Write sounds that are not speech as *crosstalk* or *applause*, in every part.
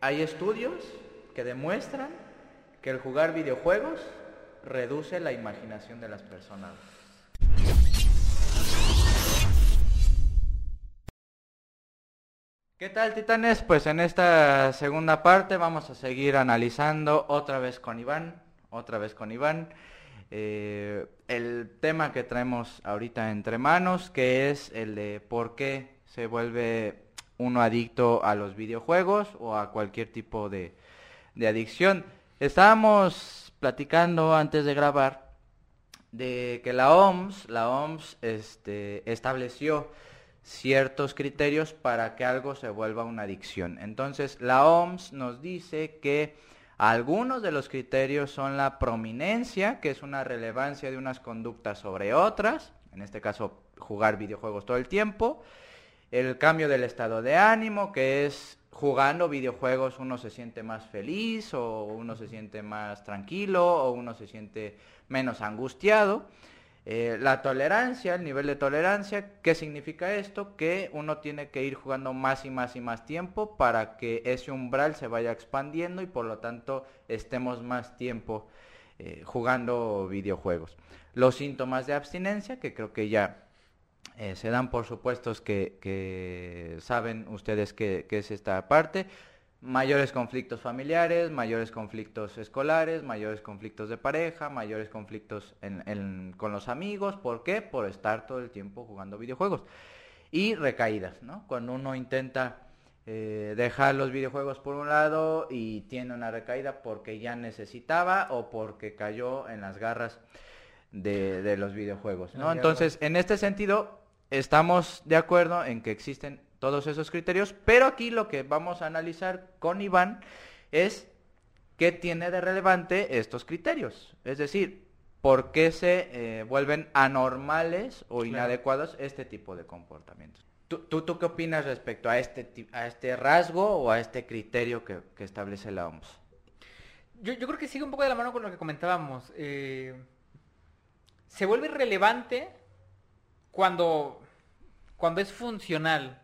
hay estudios que demuestran que el jugar videojuegos reduce la imaginación de las personas. ¿Qué tal titanes? Pues en esta segunda parte vamos a seguir analizando otra vez con Iván, otra vez con Iván, eh, el tema que traemos ahorita entre manos, que es el de por qué se vuelve uno adicto a los videojuegos o a cualquier tipo de, adicción. Estábamos platicando antes de grabar de que la OMS, la OMS este, estableció ciertos criterios para que algo se vuelva una adicción. Entonces, la OMS nos dice que algunos de los criterios son la prominencia, que es una relevancia de unas conductas sobre otras, en este caso jugar videojuegos todo el tiempo, el cambio del estado de ánimo, que es jugando videojuegos uno se siente más feliz o uno se siente más tranquilo o uno se siente menos angustiado. Eh, la tolerancia, el nivel de tolerancia, ¿qué significa esto? Que uno tiene que ir jugando más y más y más tiempo para que ese umbral se vaya expandiendo y por lo tanto estemos más tiempo eh, jugando videojuegos. Los síntomas de abstinencia, que creo que ya eh, se dan por supuestos que, saben ustedes qué es esta parte mayores conflictos familiares, mayores conflictos escolares, mayores conflictos de pareja, mayores conflictos con los amigos. ¿Por qué? Por estar todo el tiempo jugando videojuegos. Y recaídas, ¿no? Cuando uno intenta eh, dejar los videojuegos por un lado y tiene una recaída porque ya necesitaba o porque cayó en las garras de, los videojuegos, ¿no? Entonces, en este sentido, estamos de acuerdo en que existen todos esos criterios, pero aquí lo que vamos a analizar con Iván es qué tiene de relevante estos criterios, es decir, por qué se eh, vuelven anormales o inadecuados este tipo de comportamientos. ¿Tú, ¿Tú, qué opinas respecto a este, a este rasgo o a este criterio que, establece la OMS? Yo, yo, creo que sigue un poco de la mano con lo que comentábamos. Eh, se vuelve relevante cuando, cuando es funcional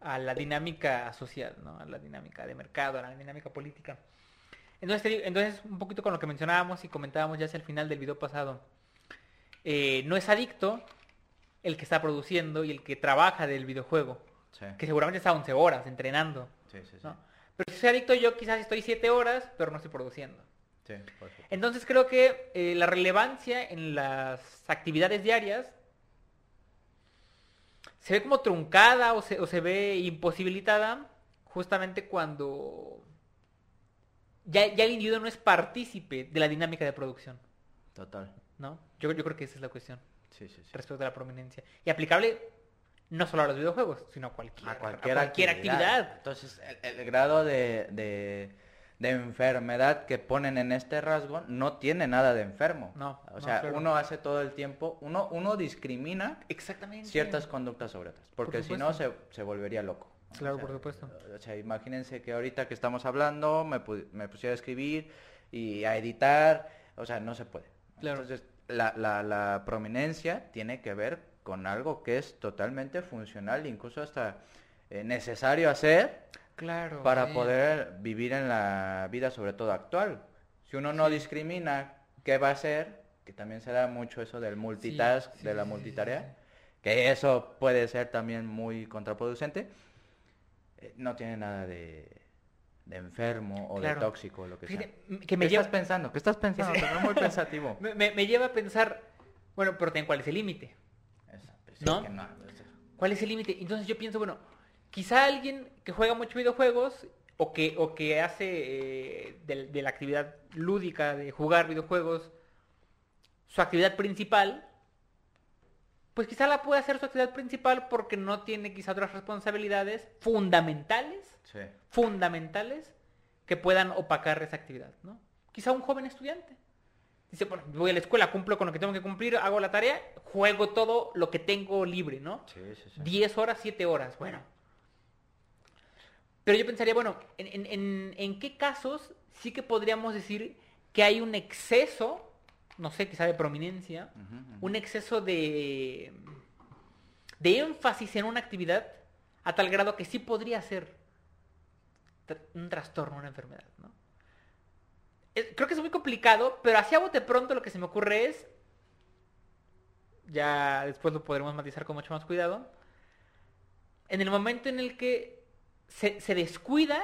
a la dinámica social, ¿no? a la dinámica de mercado, a la dinámica política. Entonces, entonces un poquito con lo que mencionábamos y comentábamos ya hacia el final del video pasado, eh, no es adicto el que está produciendo y el que trabaja del videojuego, que seguramente está 11 horas entrenando. Pero si soy adicto yo quizás estoy 7 horas, pero no estoy produciendo. Entonces creo que eh, la relevancia en las actividades diarias se ve como truncada o se, o se ve imposibilitada justamente cuando ya, ya, el individuo no es partícipe de la dinámica de producción. Total. ¿No? Yo, yo creo que esa es la cuestión. Sí, sí, sí. Respecto a la prominencia. Y aplicable no solo a los videojuegos, sino a cualquier, a cualquier, actividad. Entonces, el, grado de de enfermedad que ponen en este rasgo no tiene nada de enfermo. No. O sea, uno hace todo el tiempo, uno, uno discrimina Exactamente. ciertas conductas sobre otras, porque si no se, se, volvería loco. Claro, por supuesto. O sea, imagínense que ahorita que estamos hablando me, me pusiera a escribir y a editar, o sea, no se puede. Claro. Entonces, la, la, la prominencia tiene que ver con algo que es totalmente funcional, incluso hasta eh, necesario hacer Claro. Para poder vivir en la vida, sobre todo actual. Si uno no discrimina qué va a hacer, que también se da mucho eso del multitask, de la multitarea, que eso puede ser también muy contraproducente, eh, no tiene nada de, enfermo o de tóxico, lo que sea. Que me ¿Qué estás pensando? ¿Qué estás pensando? *laughs* Pero muy pensativo. *laughs* me, lleva a pensar, bueno, pero ¿cuál es el límite? Pues ¿No? ¿Cuál es el límite? Entonces yo pienso, bueno, quizá alguien que juega mucho videojuegos o que, o que hace eh, de, la actividad lúdica de jugar videojuegos su actividad principal, pues quizá la puede hacer su actividad principal porque no tiene quizá otras responsabilidades fundamentales, fundamentales, que puedan opacar esa actividad, ¿no? Quizá un joven estudiante. Dice, bueno, voy a la escuela, cumplo con lo que tengo que cumplir, hago la tarea, juego todo lo que tengo libre, ¿no? Sí, sí, sí. 10 horas, 7 horas, bueno pero yo pensaría, bueno, ¿en, qué casos sí que podríamos decir que hay un exceso, no sé, quizá de prominencia, un exceso de, de énfasis en una actividad a tal grado que sí podría ser un trastorno, una enfermedad, ¿no? Creo que es muy complicado, pero así a bote pronto lo que se me ocurre es, ya después lo podremos matizar con mucho más cuidado, en el momento en el que se, se descuida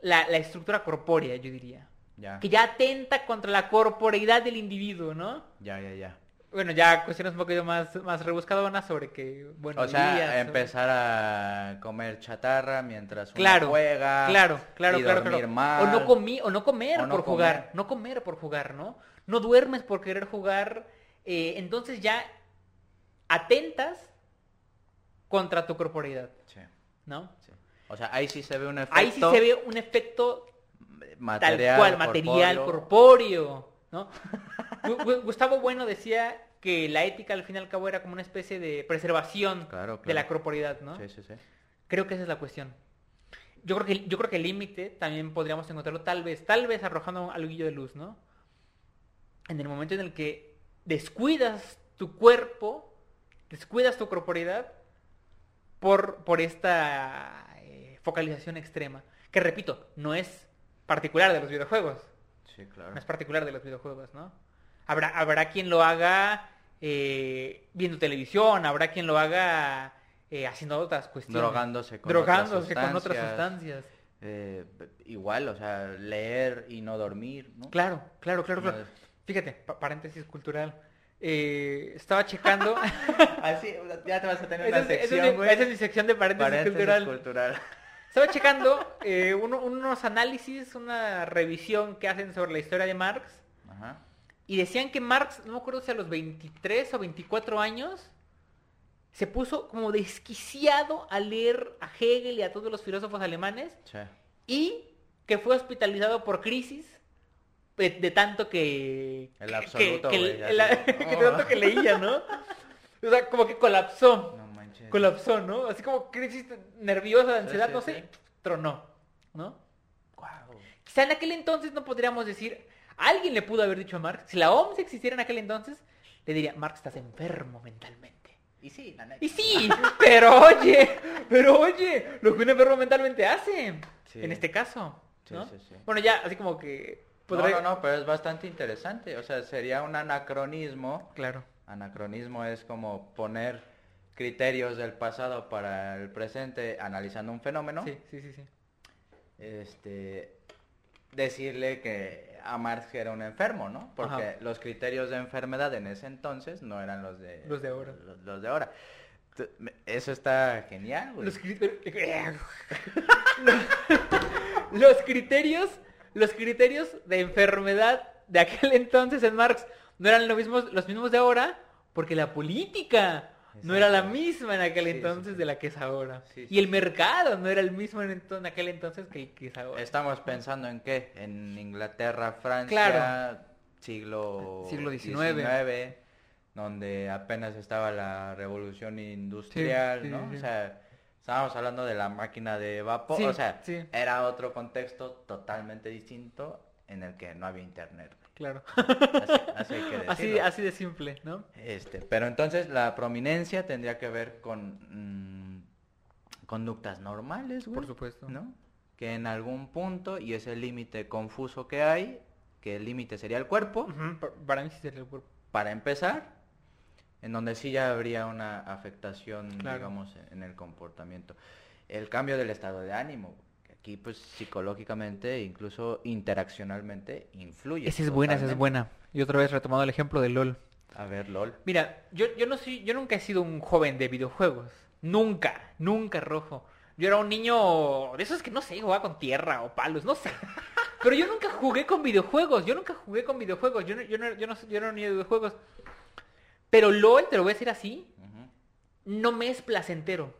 la, la estructura corpórea, yo diría, Ya, que ya atenta contra la corporeidad del individuo, ¿no? ya, ya, ya. Bueno, ya cuestiones un poquito más, más rebuscadonas sobre que, bueno, O sea, días, sobre- empezar a comer chatarra mientras uno Claro, juega. Claro, claro, y claro, claro. mal. O no comí, o no comer O no por jugar, no comer por jugar, ¿no? No duermes por querer jugar, eh, entonces ya atentas contra tu corporeidad, Sí, ¿no? sí. O sea, ahí sí se ve un efecto Ahí sí se ve un efecto material, tal cual, material, corpóreo. corpóreo, ¿no? Gu- Gu- Gustavo Bueno decía que la ética al fin y al cabo era como una especie de preservación Claro, de la claro. corporeidad, ¿no? Sí, sí, sí. Creo que esa es la cuestión. Yo creo que, yo creo que el límite también podríamos encontrarlo tal vez, tal vez arrojando algo de luz, ¿no? En el momento en el que descuidas tu cuerpo, descuidas tu corporeidad por, por esta eh, focalización extrema. Que repito, no es particular de los videojuegos. Sí, claro. No es particular de los videojuegos, ¿no? Habrá, habrá quien lo haga eh, viendo televisión, habrá quien lo haga eh, haciendo otras cuestiones. Drogándose con Drogándose otras con otras sustancias. sustancias. Eh, igual, o sea, leer y no dormir, ¿no? Claro, claro, claro, claro. Fíjate, pa- paréntesis cultural. Eh, estaba checando. *laughs* Así, ya te vas a tener esa, una es, es sección, güey. esa es mi sección de paréntesis, Paréntesis cultural. cultural. Estaba checando *laughs* eh, uno- unos análisis, una revisión que hacen sobre la historia de Marx. Ajá. Y decían que Marx, no me acuerdo si a los 23 o 24 años, se puso como desquiciado a leer a Hegel y a todos los filósofos alemanes Sí. y que fue hospitalizado por crisis de, tanto que... El absoluto, que, el- *laughs* que de tanto que leía, ¿no? O sea, como que colapsó. No manches. Colapsó, ¿no? Así como crisis nerviosa, de ansiedad, sí, no sí. sé, tronó, ¿no? Guau. Quizá en aquel entonces no podríamos decir, alguien le pudo haber dicho a Marx, si la OMS existiera en aquel entonces, le diría, Marx estás enfermo mentalmente. Y sí, la neta. Y sí, pero oye, pero oye, lo que un enfermo mentalmente hace, Sí. en este caso, Sí, ¿no? sí, sí. Bueno, ya, así como que... No, podré- no, no, pero es bastante interesante. O sea, sería un anacronismo. Claro. Anacronismo es como poner criterios del pasado para el presente analizando un fenómeno. Sí, sí, sí, sí. Este, decirle que a Marx era un enfermo, ¿no? Porque Ajá. los criterios de enfermedad en ese entonces no eran los de Los de ahora. Los, los de ahora. Eso está genial, güey. Los, cri- *laughs* los criterios, los criterios de enfermedad de aquel *laughs* entonces en Marx no eran los mismos, los mismos de ahora, porque la política no era la misma en aquel Sí, entonces sí. de la que es ahora. Sí, y el mercado no era el mismo en, aquel entonces que el que es ahora. Estamos pensando en qué? En Inglaterra, Francia, Claro. siglo, Siglo XIX. XIX, donde apenas estaba la revolución industrial, ¿no? O sea, estábamos hablando de la máquina de vapor, Sí, o sea, sí. era otro contexto totalmente distinto en el que no había internet. Claro. Así, así hay que *laughs* así, decirlo. así de simple, ¿no? Este, pero entonces la prominencia tendría que ver con mm, conductas normales, güey, Por supuesto. ¿no? Que en algún punto, y ese límite confuso que hay, que el límite sería el cuerpo, Para mí sí sería el cuerpo. para empezar, en donde sí ya habría una afectación, Claro. digamos, en el comportamiento. El cambio del estado de ánimo, que aquí pues psicológicamente, incluso interaccionalmente, influye. Esa es buena, esa es buena. Y otra vez retomado el ejemplo de LOL. A ver, LOL. Mira, yo, yo no soy, yo nunca he sido un joven de videojuegos. Nunca, nunca rojo. Yo era un niño de esos que no sé, jugaba con tierra o palos, no sé. Pero yo nunca jugué con videojuegos, yo nunca jugué con videojuegos, yo no, yo no, yo no, yo no era un niño de videojuegos. Pero LOL, te lo voy a decir así, no me es placentero.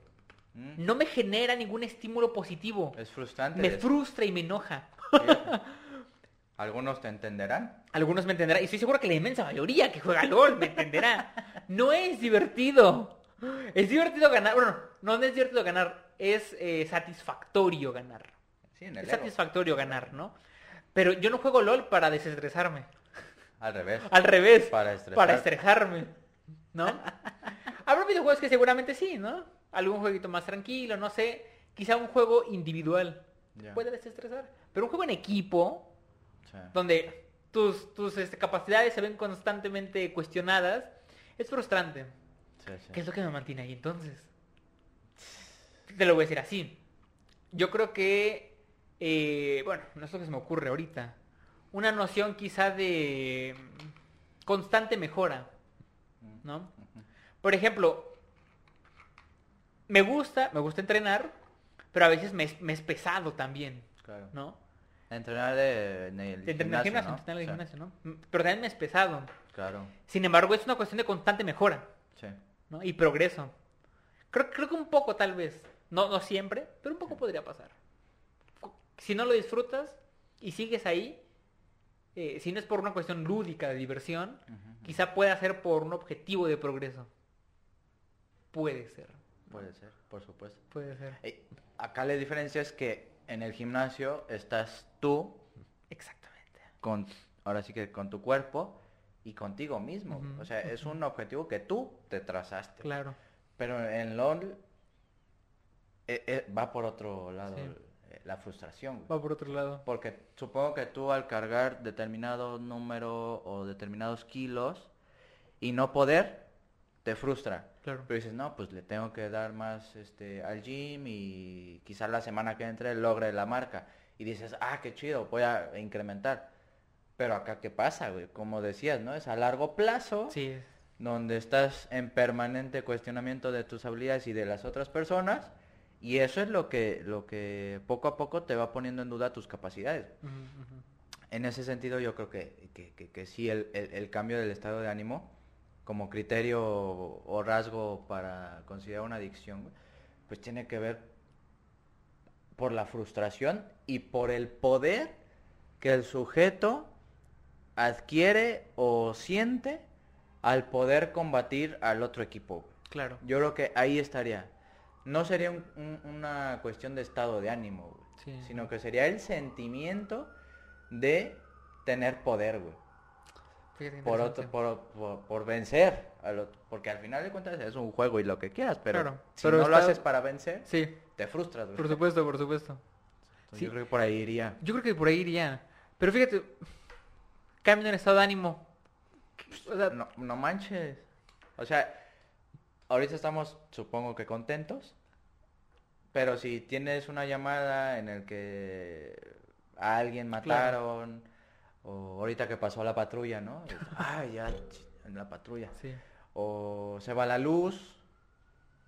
Mm. No me genera ningún estímulo positivo. Es frustrante. Me frustra y me enoja. Algunos te entenderán. Algunos me entenderán, y estoy seguro que la inmensa mayoría que juega LOL me entenderá. No es divertido. Es divertido ganar. Bueno, no, no es divertido ganar. Es eh, satisfactorio ganar. Sí, en el Es ego. satisfactorio ganar, ¿no? Pero yo no juego LOL para desestresarme. Al revés. Al revés. Para estresar. Para estresarme. ¿No? *laughs* Habrá videojuegos que seguramente sí, ¿no? Algún jueguito más tranquilo, no sé. quizá un juego individual puede desestresar. Pero un juego en equipo, Sí. donde tus, tus este, capacidades se ven constantemente cuestionadas, es frustrante. Sí, sí. ¿Qué es lo que me mantiene ahí entonces? Te lo voy a decir así. Yo creo que, eh, bueno, no es lo que se me ocurre ahorita. Una noción quizá de constante mejora, ¿no? Por ejemplo, me gusta, me gusta entrenar, pero a veces me es, me es pesado también, Claro. ¿no? Entrenar de, en el De entrenar gimnasio, ¿no? entrenar en el Sí, gimnasio, ¿no? Pero también me es pesado. Claro, Sin embargo, es una cuestión de constante mejora. sí. ¿no? Y progreso. Creo, creo que un poco tal vez, no, no siempre, pero un poco podría pasar. Si no lo disfrutas y sigues ahí, eh, si no es por una cuestión lúdica de diversión, quizá pueda ser por un objetivo de progreso. Puede ser. Puede ser, por supuesto. Puede ser. Eh, Acá la diferencia es que en el gimnasio estás tú Exactamente. con, ahora sí que con tu cuerpo y contigo mismo. O sea, es un objetivo que tú te trazaste. Claro. Pero en LOL eh, eh, va por otro lado Sí. La frustración. güey. Va por otro lado. Porque supongo que tú al cargar determinado número o determinados kilos y no poder, te frustra. Claro. Pero dices, no, pues le tengo que dar más este, al gym y quizás la semana que entre logre la marca. Y dices, ah, qué chido, voy a incrementar. Pero acá, ¿qué pasa, güey? Como decías, ¿no? Es a largo plazo, Sí. donde estás en permanente cuestionamiento de tus habilidades y de las otras personas. Y eso es lo que, lo que poco a poco te va poniendo en duda tus capacidades. En ese sentido yo creo que, que, que- que sí, el, el- el cambio del estado de ánimo como criterio o rasgo para considerar una adicción, pues tiene que ver por la frustración y por el poder que el sujeto adquiere o siente al poder combatir al otro equipo. Claro. Yo creo que ahí estaría. No sería un- un- una cuestión de estado de ánimo, güey, Sí. sino que sería el sentimiento de tener poder, güey. Por, otro, por, por, por vencer al otro. Porque al final de cuentas es un juego y lo que quieras, pero Claro, si pero no lo haces para vencer, Sí, te frustras, güey. por supuesto, por supuesto. Entonces, sí. Yo creo que por ahí iría. Yo creo que por ahí iría. Pero fíjate, cambio en estado de ánimo. O sea, No, no manches. O sea, ahorita estamos, supongo que contentos. Pero si tienes una llamada en el que a alguien mataron, o ahorita que pasó la patrulla, ¿no? *laughs* Ay, ya, en la patrulla. sí. O se va la luz,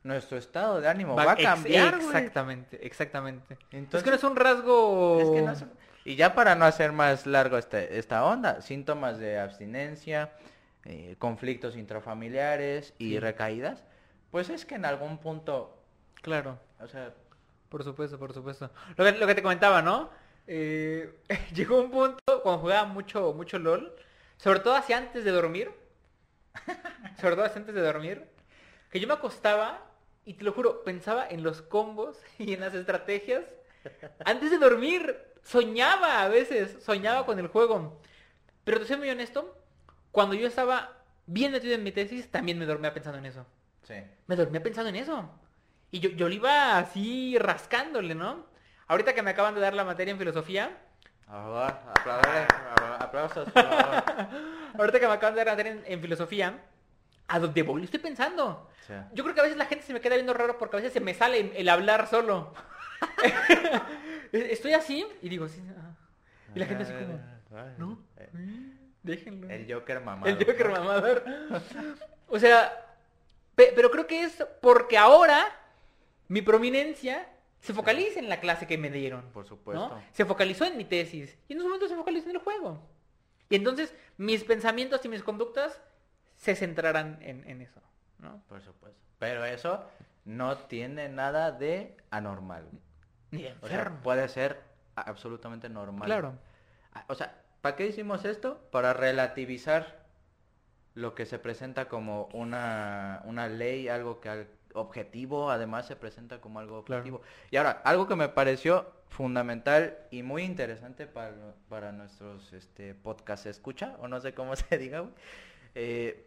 nuestro estado de ánimo va, a ex- cambiar. Exactamente, exactamente. es Entonces- que no es un rasgo... Es que no es- Y ya para no hacer más largo este, esta onda, síntomas de abstinencia, eh, conflictos intrafamiliares y Sí. recaídas, pues es que en algún punto, Claro, o sea, por supuesto, por supuesto. Lo que, lo que te comentaba, ¿no? Eh, *laughs* llegó un punto cuando jugaba mucho, mucho LOL, sobre todo hacia antes de dormir, *laughs* sobre todo hacia antes de dormir, que yo me acostaba y te lo juro, pensaba en los combos *laughs* y en las estrategias. Antes de dormir, soñaba a veces, soñaba con el juego. Pero te soy muy honesto, cuando yo estaba bien metido en mi tesis, también me dormía pensando en eso. Sí. Me dormía pensando en eso. Y yo, yo le iba así rascándole, ¿no? Ahorita que me acaban de dar la materia en filosofía, apla- aplausos, *laughs* ahorita que me acaban de dar la materia en, en filosofía, a donde voy estoy pensando. Sí. Yo creo que a veces la gente se me queda viendo raro porque a veces se me sale el, hablar solo. *laughs* Estoy así y digo, sí, ah. y la gente así como, ¿no? Mm, Déjenlo. El Joker mamado. El Joker mamador. O sea, pe- pero creo que es porque ahora mi prominencia se focaliza en la clase que me dieron. Por supuesto. ¿no? Se focalizó en mi tesis. Y en ese momento se focalizó en el juego. Y entonces mis pensamientos y mis conductas se centrarán en, en eso. ¿no? Por supuesto. Pero eso no tiene nada de anormal. Ni de O sea, enfermo. puede ser absolutamente normal. Claro. Ah, O sea, ¿para qué hicimos esto? Para relativizar lo que se presenta como una, una ley, algo que al- objetivo, además se presenta como algo Claro. objetivo. Y ahora, algo que me pareció fundamental y muy interesante para, para nuestros este, podcast escucha, o no sé cómo *laughs* se diga, eh,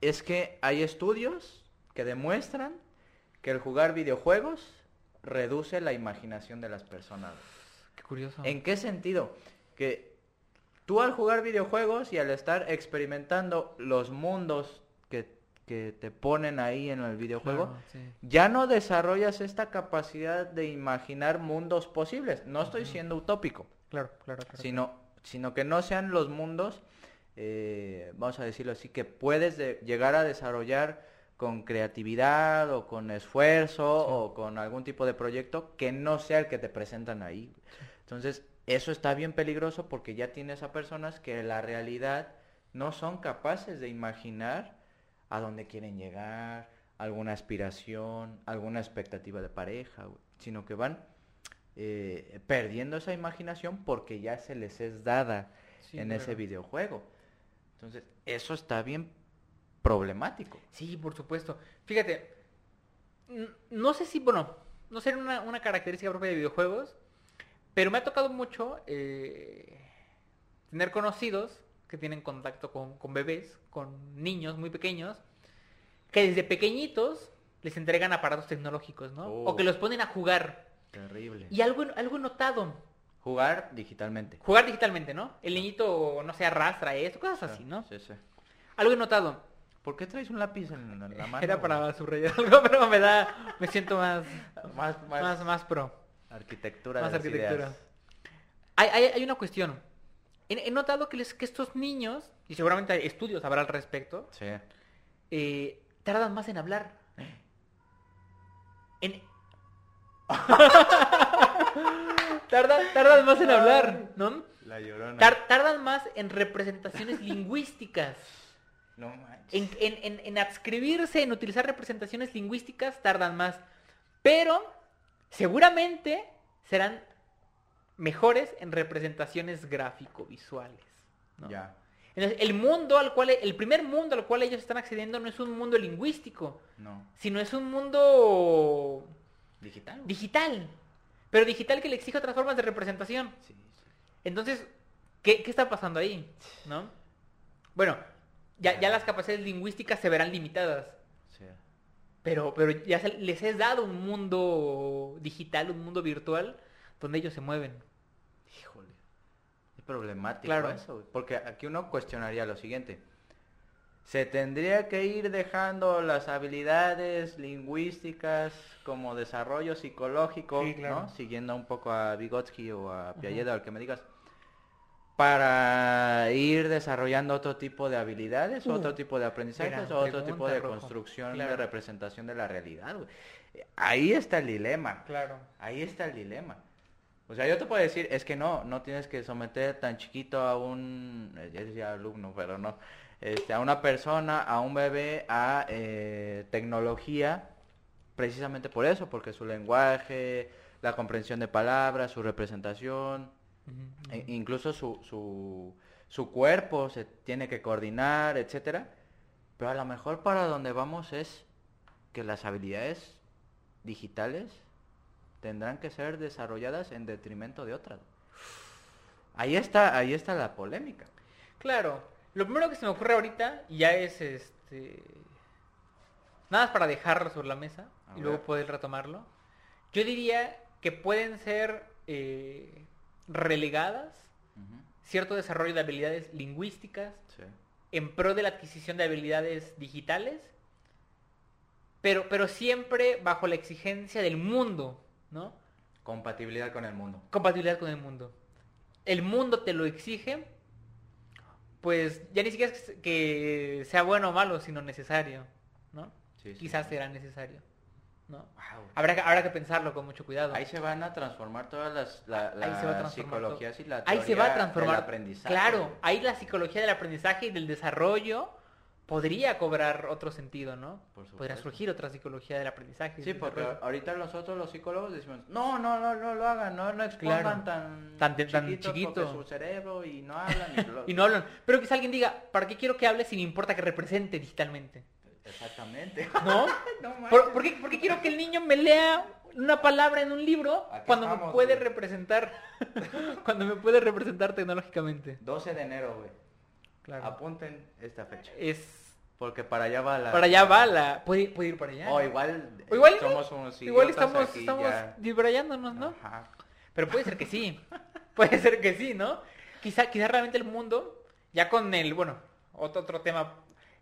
es que hay estudios que demuestran que el jugar videojuegos reduce la imaginación de las personas. Qué curioso. ¿En qué sentido? Que tú al jugar videojuegos y al estar experimentando los mundos que, que te ponen ahí en el videojuego, Claro, sí. ya no desarrollas esta capacidad de imaginar mundos posibles. No estoy siendo utópico, Claro, claro, claro. sino, sino que no sean los mundos, eh, vamos a decirlo así, que puedes de- llegar a desarrollar con creatividad o con esfuerzo Sí. o con algún tipo de proyecto que no sea el que te presentan ahí. Entonces, eso está bien peligroso porque ya tienes a personas que la realidad no son capaces de imaginar a dónde quieren llegar, alguna aspiración, alguna expectativa de pareja, sino que van eh, perdiendo esa imaginación porque ya se les es dada Sí, en claro. ese videojuego. Entonces, eso está bien problemático. Sí, por supuesto. Fíjate, no sé si, bueno, no sé una, una característica propia de videojuegos, pero me ha tocado mucho eh, tener conocidos que tienen contacto con, con bebés, con niños muy pequeños, que desde pequeñitos les entregan aparatos tecnológicos, ¿no? O que Oh. los ponen a jugar. Terrible. Y algo, algo notado. Jugar digitalmente. Jugar digitalmente, ¿no? El niñito, no sé, arrastra esto, cosas así, ¿no? Sí, sí. Algo he notado. ¿Por qué traes un lápiz en la *laughs* mano? Era para subrayar algo, *laughs* pero me da, me siento más, más, más, más, más pro. Arquitectura. Más de las arquitectura. ideas. Hay, hay, hay una cuestión. He, he notado que, les- que estos niños, y seguramente hay estudios habrá al respecto, Sí. eh, tardan más en hablar. En... *laughs* tardan, tardan más en hablar, ¿no? La llorona. Tar- tardan más en representaciones *laughs* lingüísticas. No manches. En, en- en- en adscribirse, en utilizar representaciones lingüísticas, tardan más. Pero seguramente serán mejores en representaciones gráfico-visuales. ¿no? Ya. Entonces, el mundo al cual, el primer mundo al cual ellos están accediendo no es un mundo lingüístico, No. sino es un mundo Digital. digital. Pero digital que le exige otras formas de representación. Sí, sí. Entonces, ¿qué, qué está pasando ahí? ¿No? Bueno, ya, ya las capacidades lingüísticas se verán limitadas. Pero, pero ya se- les es dado un mundo digital, un mundo virtual, donde ellos se mueven. Híjole. Es problemático Claro. eso, porque aquí uno cuestionaría lo siguiente. Se tendría que ir dejando las habilidades lingüísticas como desarrollo psicológico, Sí, claro. ¿no? Siguiendo un poco a Vygotsky o a Piaget, al que me digas, para ir desarrollando otro tipo de habilidades, Uh, otro tipo de aprendizajes, o otro tipo de Rojo. construcción de Claro. representación de la realidad. Ahí está el dilema. Claro. Ahí está el dilema. O sea, yo te puedo decir, es que no, no tienes que someter tan chiquito a un, eh, ya decía alumno, pero no, este, a una persona, a un bebé, a eh, tecnología, precisamente por eso, porque su lenguaje, la comprensión de palabras, su representación, e- incluso su, su, su cuerpo se tiene que coordinar, etcétera. Pero a lo mejor para donde vamos es que las habilidades digitales tendrán que ser desarrolladas en detrimento de otras. Ahí está, ahí está la polémica. Claro. Lo primero que se me ocurre ahorita ya es este. Nada más para dejarlo sobre la mesa A y luego poder retomarlo. Yo diría que pueden ser eh, relegadas cierto desarrollo de habilidades lingüísticas sí. en pro de la adquisición de habilidades digitales, pero, pero siempre bajo la exigencia del mundo, ¿no? Compatibilidad con el mundo. Compatibilidad con el mundo. El mundo te lo exige, pues ya ni siquiera es que sea bueno o malo, sino necesario, ¿no? Sí, Quizás sí. será necesario, ¿no? Wow. Habrá que, habrá que pensarlo con mucho cuidado. Ahí se van a transformar todas las, la, Ahí se va a las transformar psicologías y la Ahí se teoría va a del transformar. aprendizaje. Claro, ahí la psicología del aprendizaje y del desarrollo podría cobrar otro sentido, ¿no? Por Podría surgir otra psicología del aprendizaje. Sí, del porque desarrollo. ahorita nosotros los psicólogos decimos, no, no, no, no lo hagan, no, no expongan Claro. tan, Tan- tan chiquitos chiquito. su cerebro y no hablan. Y, *laughs* Y no hablan. Pero quizá alguien diga, ¿para qué quiero que hable si me importa que represente digitalmente? Exactamente. *laughs* ¿No? No. ¿Por, por qué, por qué quiero que el niño me lea una palabra en un libro Aquí cuando me estamos, puede güey. representar *laughs* cuando me puede representar tecnológicamente? 12 de enero, güey. Claro. Apunten esta fecha. Es Porque para allá va la... Para allá va la... Puede, puede ir para allá. O igual, O igual somos unos Igual estamos, aquí estamos ya. dibrayándonos, ¿no? Ajá. Pero puede ser que sí. *laughs* Puede ser que sí, ¿no? Quizá, quizá realmente el mundo, ya con el, bueno, otro, otro tema,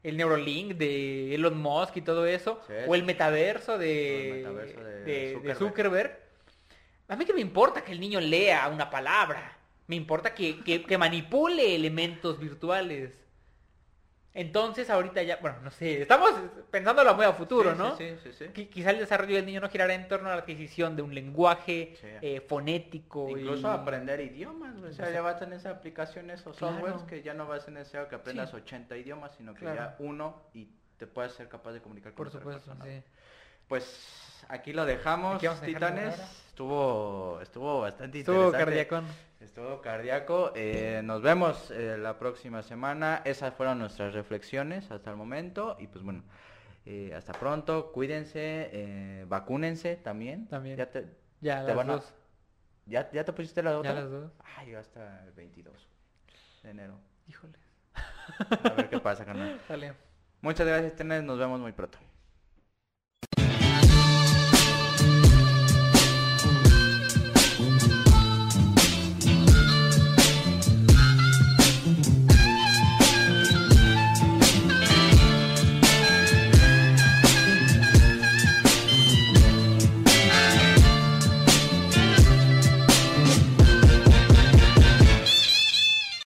el Neurolink de Elon Musk y todo eso, Sí, o el metaverso de, O el metaverso de de- de Zuckerberg. Zuckerberg. A mí que me importa que el niño lea una palabra. Me importa que, que- que manipule elementos virtuales. Entonces ahorita ya, bueno, no sé, estamos pensándolo muy a futuro, Sí, ¿no? Sí, sí, sí. sí. Qui- Quizá el desarrollo del niño no girará en torno a la adquisición de un lenguaje Sí. eh, fonético. Incluso y- aprender idiomas, o sea, O sea, ya vas en esas aplicaciones o claro. softwares que ya no vas a ser necesario que aprendas Sí. 80 idiomas, sino que Claro. ya uno y te puedes ser capaz de comunicar con Por otra supuesto, persona. Pues aquí lo dejamos, Aquí a titanes. Estuvo, estuvo bastante Estuvo interesante. cardíaco. Estuvo cardíaco. Eh, nos vemos eh, la próxima semana. Esas fueron nuestras reflexiones hasta el momento. Y pues bueno, eh, hasta pronto. Cuídense, eh, vacúnense también. También. Ya te, Ya, te las van a- dos. ¿ya, ¿Ya te pusiste la otra? Ya las dos. Ay, yo hasta el 22 de enero. Híjole. A ver qué pasa, carnal. *laughs* Muchas gracias, Tenes. Nos vemos muy pronto.